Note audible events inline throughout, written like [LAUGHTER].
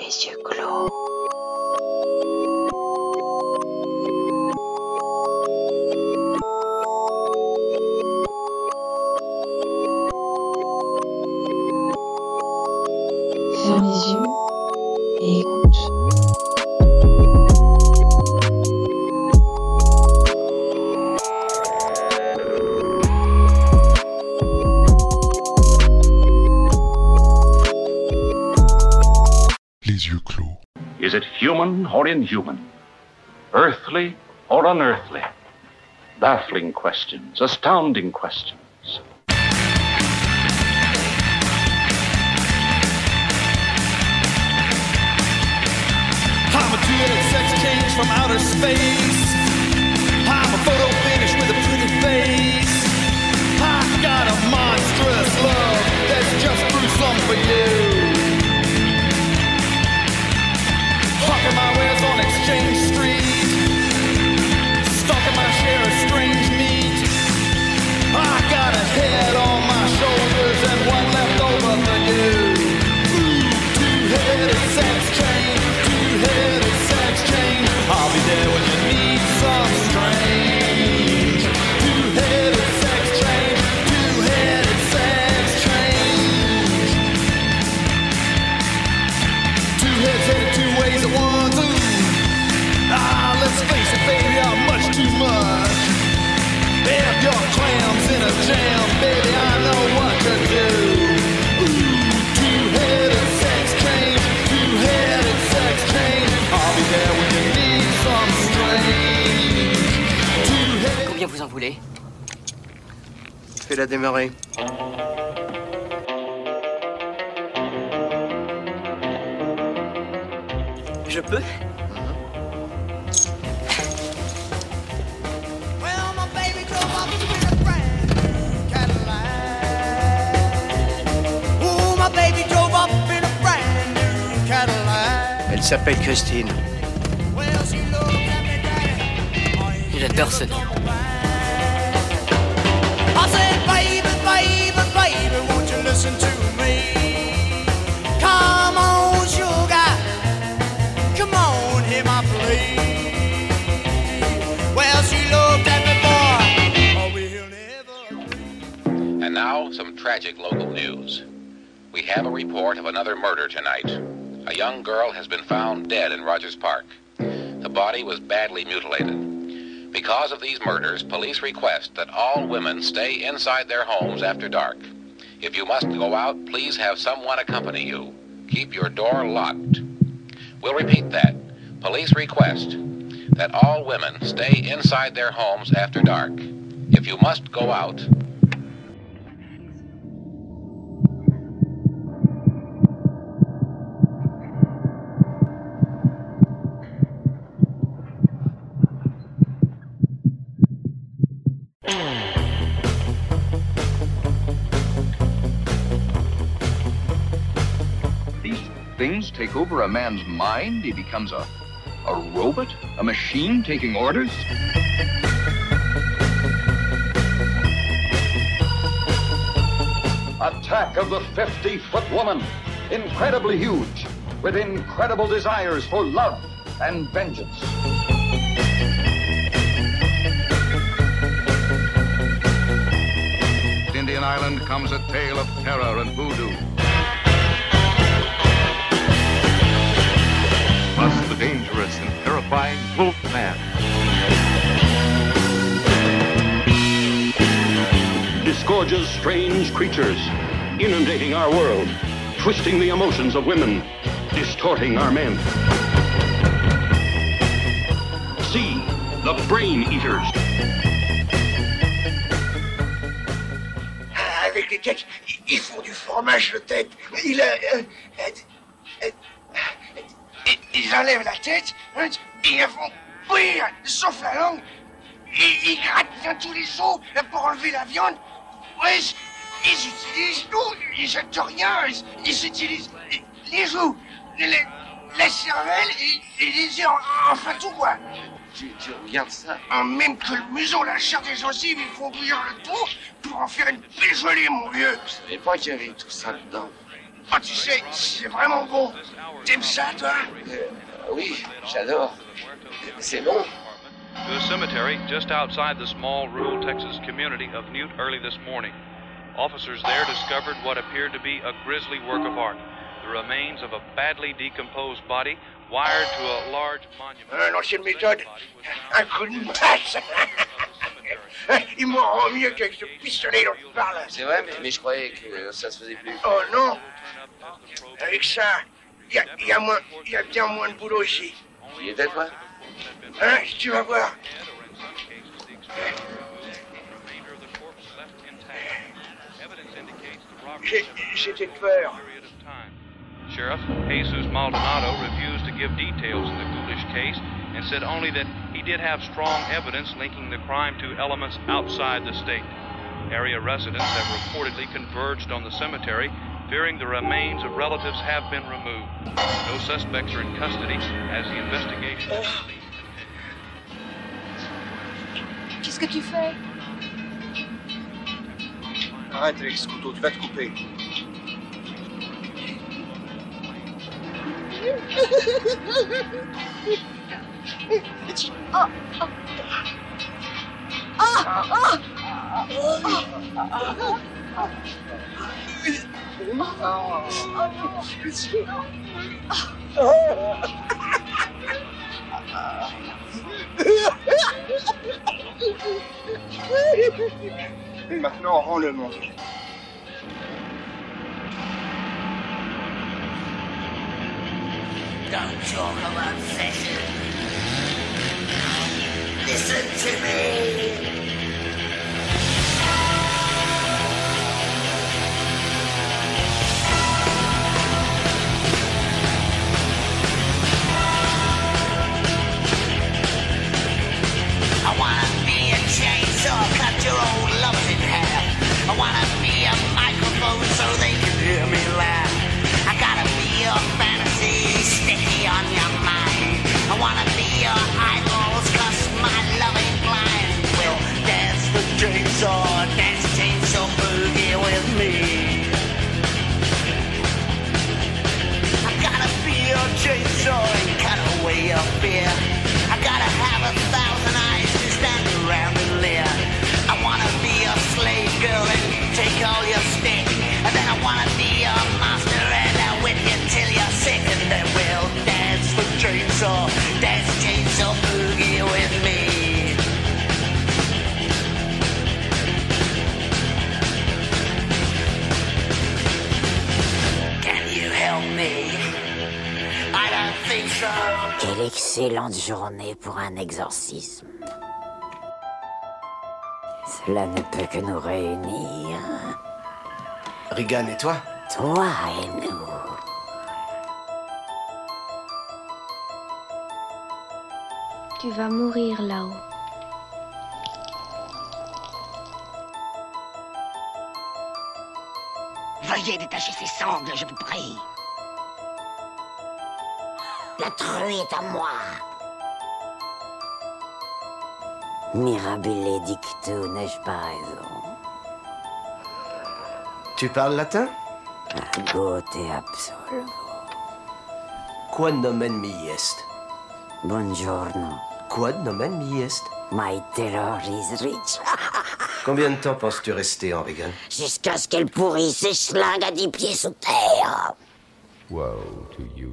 Les yeux clos. Questions, astounding questions. I'm a sex change from outer space. I'm a photo finish with a pretty face. I got a monstrous love that's just gruesome for you. In a brand new Cadillac. Elle s'appelle Christine. Well, she looked tragic local news. We have a report of another murder tonight. A young girl has been found dead in Rogers Park. The body was badly mutilated. Because of these murders, police request that all women stay inside their homes after dark. If you must go out, please have someone accompany you. Keep your door locked. We'll repeat that. Police request that all women stay inside their homes after dark. If you must go out, These things take over a man's mind. He becomes a, a robot, a machine taking orders. Attack of the 50 foot woman. Incredibly huge, with incredible desires for love and vengeance. Island comes a tale of terror and voodoo. Plus the dangerous and terrifying Wolf Man. Disgorges strange creatures, inundating our world, twisting the emotions of women, distorting our men. See the Brain Eaters. Ils font du fromage de tête. Il, euh, euh, euh, ils- ils enlèvent la tête, hein, ils la font bouillir, sauf la langue. Ils, ils grattent bien tous les os pour enlever la viande. Ils utilisent tout, ils jettent rien, ils, ils utilisent les joues, la cervelle et, et les yeux, enfin tout quoi. Tu regardes ça Ah, Même que le museau, la chair des gencives, ils font bouillir le tout pour en faire une belle gelée, mon vieux. Je savais pas qu'il y avait tout ça dedans. Oh, tu sais, c'est vraiment bon. T'aimes ça, toi Oui, j'adore. C'est bon. to a cemetery just outside the small rural Texas community of Newt early this morning. Officers there discovered what appeared to be a grisly work of art the remains of a badly decomposed body wired to a large monument. Euh, L'ancienne méthode, un coup de masse. Il m'en rend mieux qu'avec ce pistolet dont tu parles. C'est vrai, mais, mais je croyais que ça se faisait plus. Oh non Avec ça, il y a, y a moins- y a bien moins de boulot ici. Tu y étais, toi Hein, tu vas voir. J'ai- J'étais peur. Sheriff Jesus Maldonado refused to give details in the ghoulish case and said only that he did have strong evidence linking the crime to elements outside the state. Area residents have reportedly converged on the cemetery, fearing the remains of relatives have been removed. No suspects are in custody as the investigation. Qu'est-ce que tu fais Arrête avec ce couteau, tu vas te couper. Oh. Ah, ah. Maintenant, rends-le-moi. Don't talk about session. Listen to me. Excellente journée pour un exorcisme. Cela ne peut que nous réunir. Regan et toi? Toi et nous. Tu vas mourir là-haut. Veuillez détacher ses sangles, je vous prie. La truie est à moi. Mirabile dictu, n'ai-je pas raison? Tu parles latin? Ago te absolvo. Quod nomen mi est? Buongiorno. Quod nomen mi est? My terror is rich. [LAUGHS] Combien de temps penses-tu rester, Henrigan Jusqu'à ce qu'elle pourrisse et schlingue à dix pieds sous terre. Woe to you,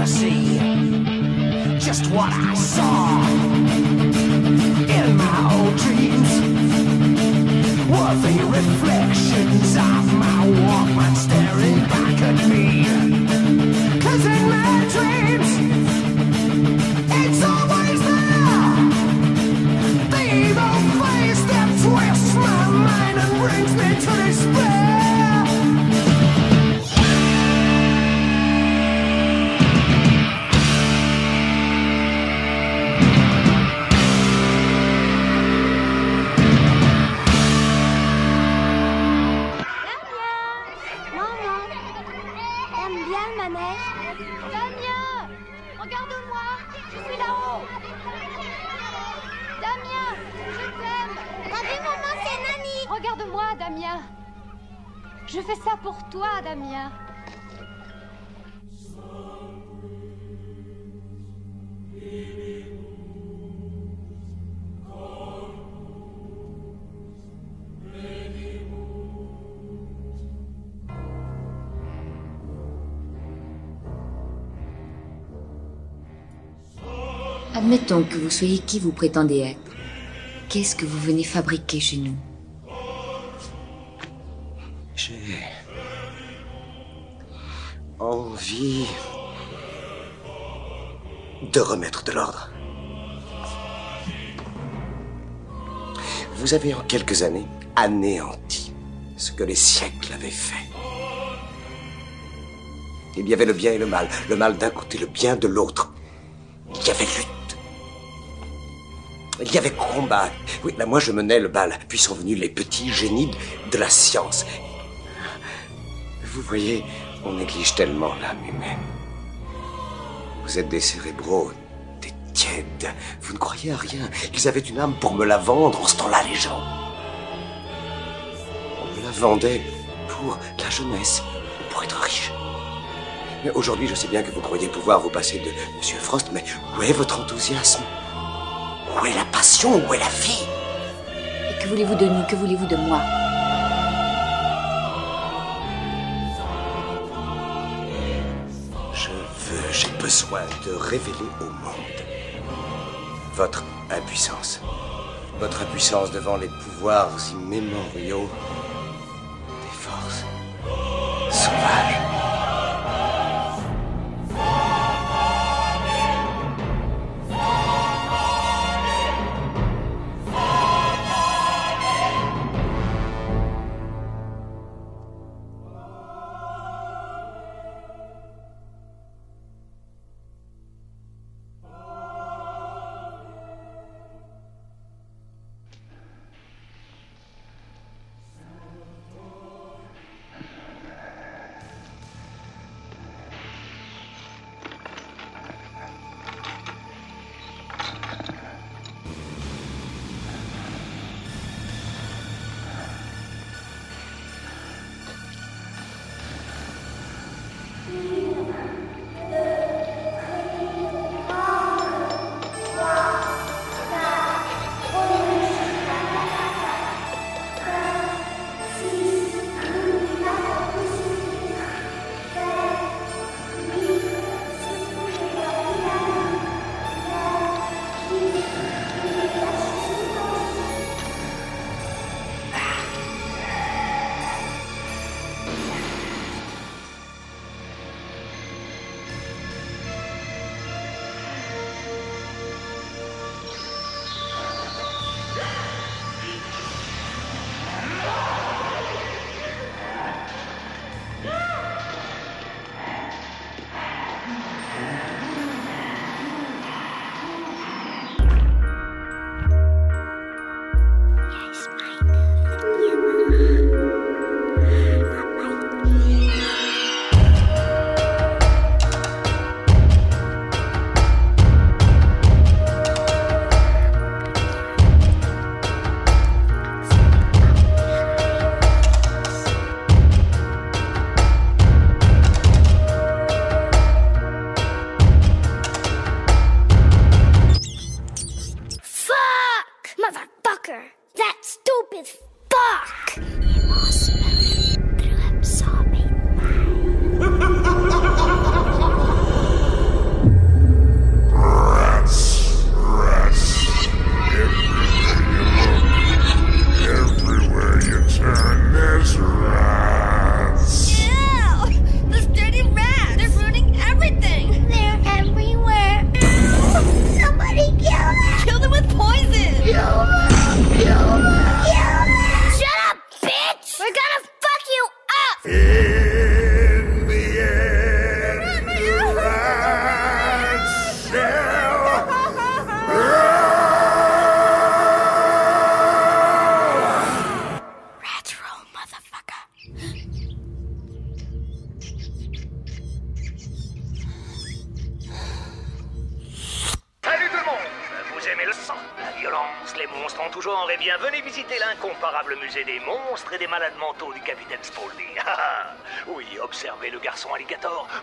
to see just what I saw in my old dreams. Were they reflections of my Admettons que vous soyez qui vous prétendez être. Qu'est-ce que vous venez fabriquer chez nous? J'ai envie de remettre de l'ordre. Vous avez en quelques années anéanti ce que les siècles avaient fait. Il y avait le bien et le mal, le mal d'un côté, le bien de l'autre. Il y avait lutte. Il y avait combat. Oui, là, moi je menais le bal, puis sont venus les petits génies de la science. Vous voyez, on néglige tellement l'âme humaine. Vous êtes des cérébraux, des tièdes. Vous ne croyez à rien. Ils avaient une âme pour me la vendre en ce temps-là, les gens. On me la vendait pour la jeunesse, pour être riche. Mais aujourd'hui, je sais bien que vous croyez pouvoir vous passer de Monsieur Frost, mais où est votre enthousiasme? Où est la passion? Où est la vie? Et que voulez-vous de nous? Que voulez-vous de moi? Je veux, j'ai besoin de révéler au monde votre impuissance. Votre impuissance devant les pouvoirs immémoriaux des forces sauvages.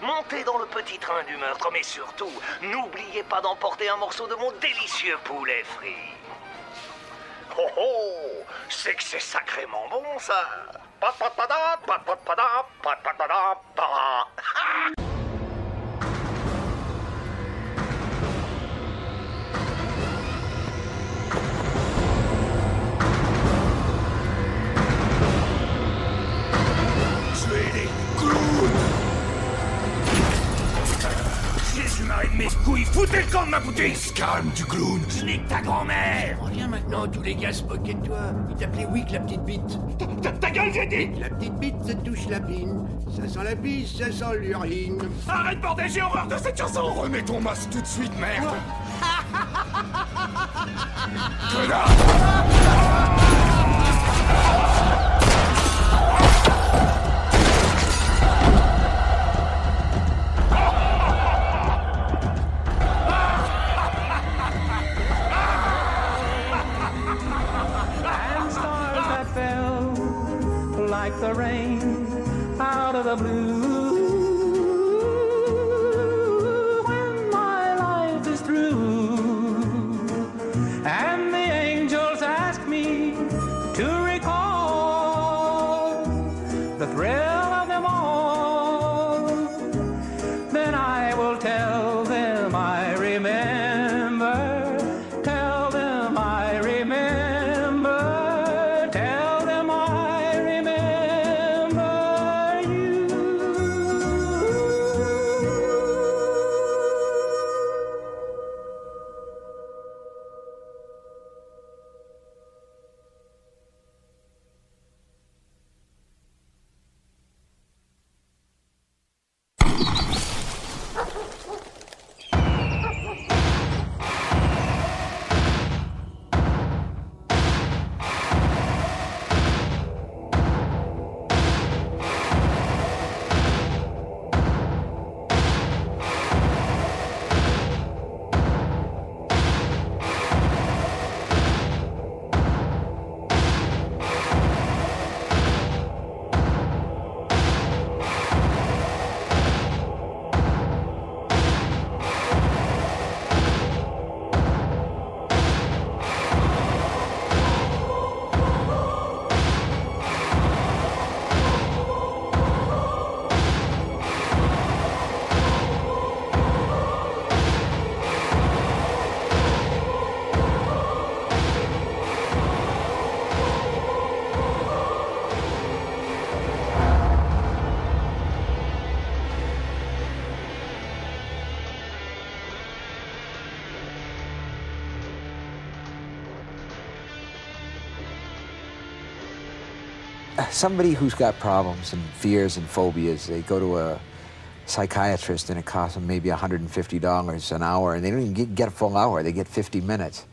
Montez dans le petit train du meurtre, mais surtout, n'oubliez pas d'emporter un morceau de mon délicieux poulet frit. Oh oh, c'est que c'est sacrément bon ça. Pa, De mes couilles, foutez le camp de ma boutique Calme, du clown, je n'ai que ta grand-mère Reviens maintenant, tous les gars se moquaient de toi. Il t'appelait Wick, la petite bite. Ta, ta gueule, j'ai dit La petite bite, ça touche la pine. Ça sent la pisse, ça sent l'urine. Arrête, bordel, j'ai horreur de cette chanson Remets ton masque tout de suite, merde [LAUGHS] somebody who's got problems and fears and phobias, they go to a psychiatrist and it costs them maybe $150 an hour and they don't even get, a full hour, they get 50 minutes.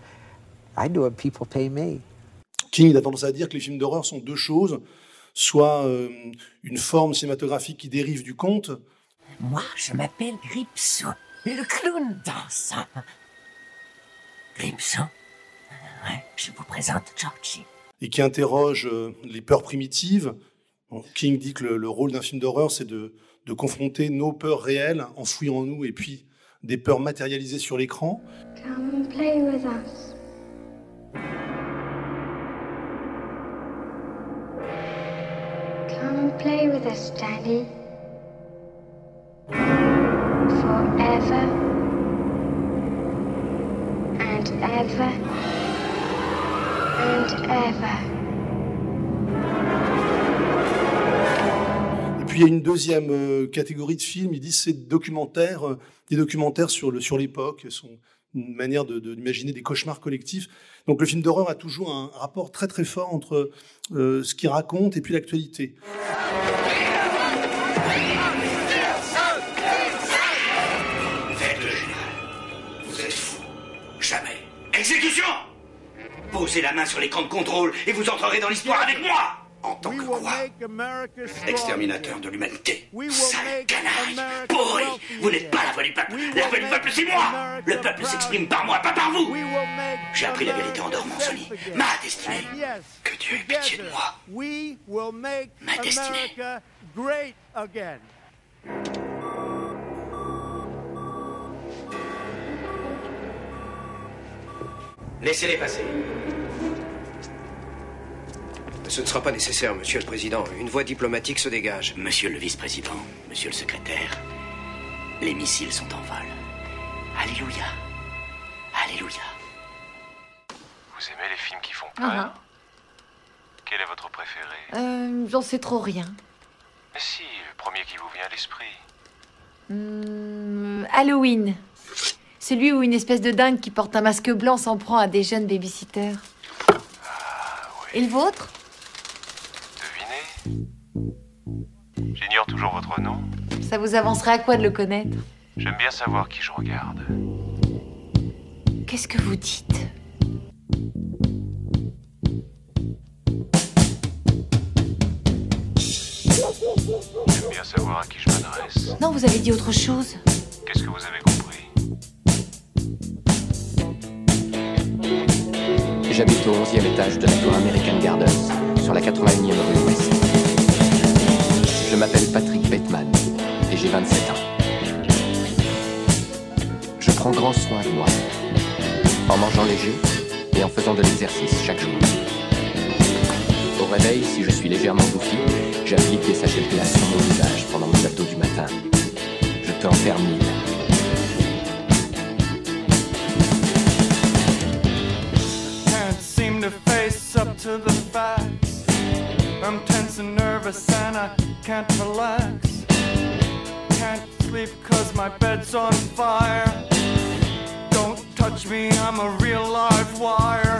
I do it, people pay me. King a tendance à dire que les films d'horreur sont deux choses, soit euh, une forme cinématographique qui dérive du conte, Moi, je m'appelle Gripsou, le clown dansant. Gripsou, ouais, je vous présente Georgie. Et qui interroge euh, les peurs primitives. King dit que le, le rôle d'un film d'horreur, c'est de, de confronter nos peurs réelles, enfouies en nous, et puis des peurs matérialisées sur l'écran. Forever and ever and ever. Et puis il y a une deuxième euh, catégorie de films, ils disent c'est documentaires, euh, des documentaires sur sur l'époque, sont une manière d'imaginer des cauchemars collectifs. Donc le film d'horreur a toujours un rapport très très fort entre euh, ce qu'il raconte et puis l'actualité. Posez la main sur l'écran de contrôle et vous entrerez dans l'histoire avec moi En tant que quoi Exterminateur de l'humanité. Sale canaille. Pourri Vous n'êtes pas la voix du peuple. La voix du peuple, c'est moi Le peuple s'exprime par moi, pas par vous J'ai appris la vérité en dormant, Sony. Ma destinée. Que Dieu ait pitié de moi. We will make Ma destinée. Laissez-les passer. Ce ne sera pas nécessaire, monsieur le président. Une voie diplomatique se dégage. Monsieur le vice-président, monsieur le secrétaire, les missiles sont en vol. Alléluia. Alléluia. Vous aimez les films qui font Ah, peur? Quel est votre préféré? Euh, J'en sais trop rien. Mais si, le premier qui vous vient à l'esprit. Hmm, Halloween. Celui où une espèce de dingue qui porte un masque blanc s'en prend à des jeunes babysitters. Et le vôtre? J'ignore toujours votre nom. Ça vous avancerait à quoi de le connaître? J'aime bien savoir qui je regarde. Qu'est-ce que vous dites? J'aime bien savoir à qui je m'adresse. Non, vous avez dit autre chose. Qu'est-ce que vous avez compris? J'habite au 11e étage de la American Gardens, sur la 81e rue Ouest. Je m'appelle Patrick Bateman et j'ai 27 ans. Je prends grand soin de moi, en mangeant léger et en faisant de l'exercice chaque jour. Au réveil, si je suis légèrement bouffi, j'applique des sachets de glace sur mon visage pendant mon abdos du matin. Je te en I'm nervous and I can't relax. Can't sleep cause my bed's on fire. Don't touch me, I'm a real live wire.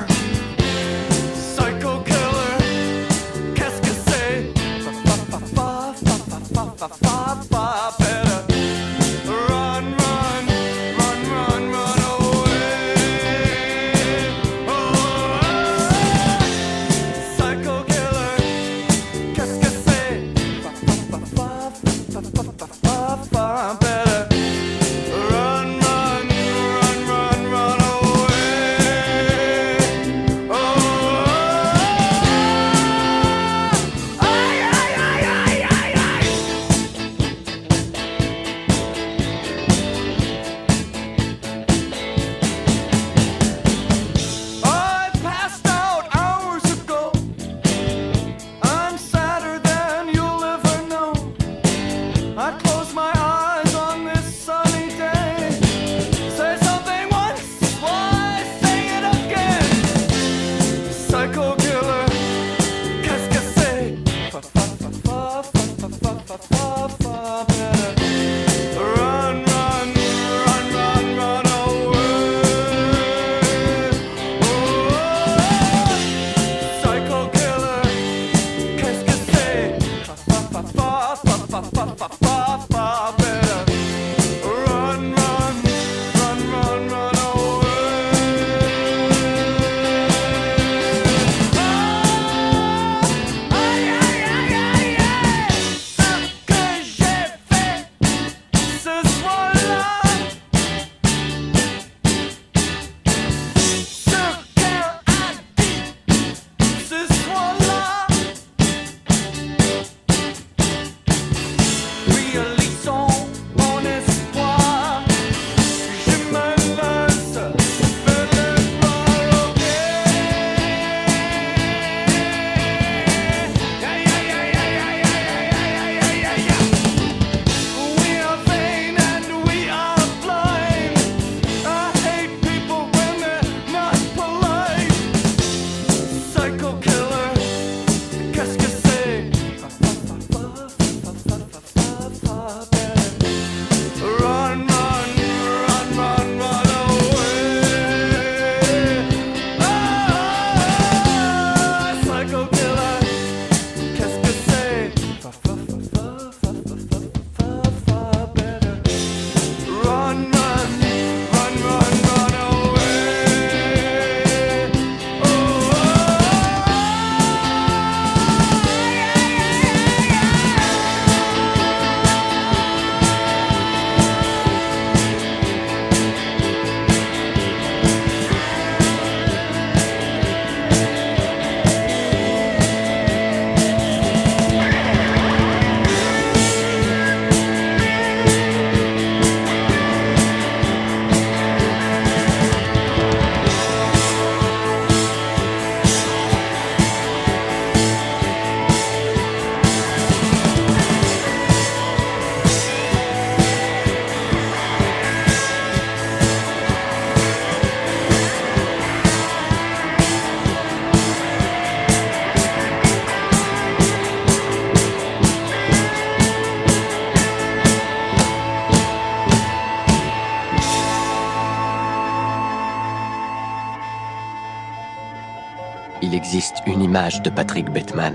Existe une image de Patrick Bateman,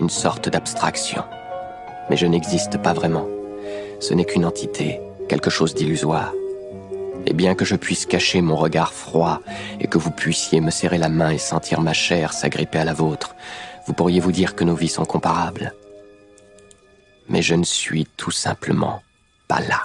une sorte d'abstraction. Mais je n'existe pas vraiment. Ce n'est qu'une entité, quelque chose d'illusoire. Et bien que je puisse cacher mon regard froid et que vous puissiez me serrer la main et sentir ma chair s'agripper à la vôtre, vous pourriez vous dire que nos vies sont comparables. Mais je ne suis tout simplement pas là.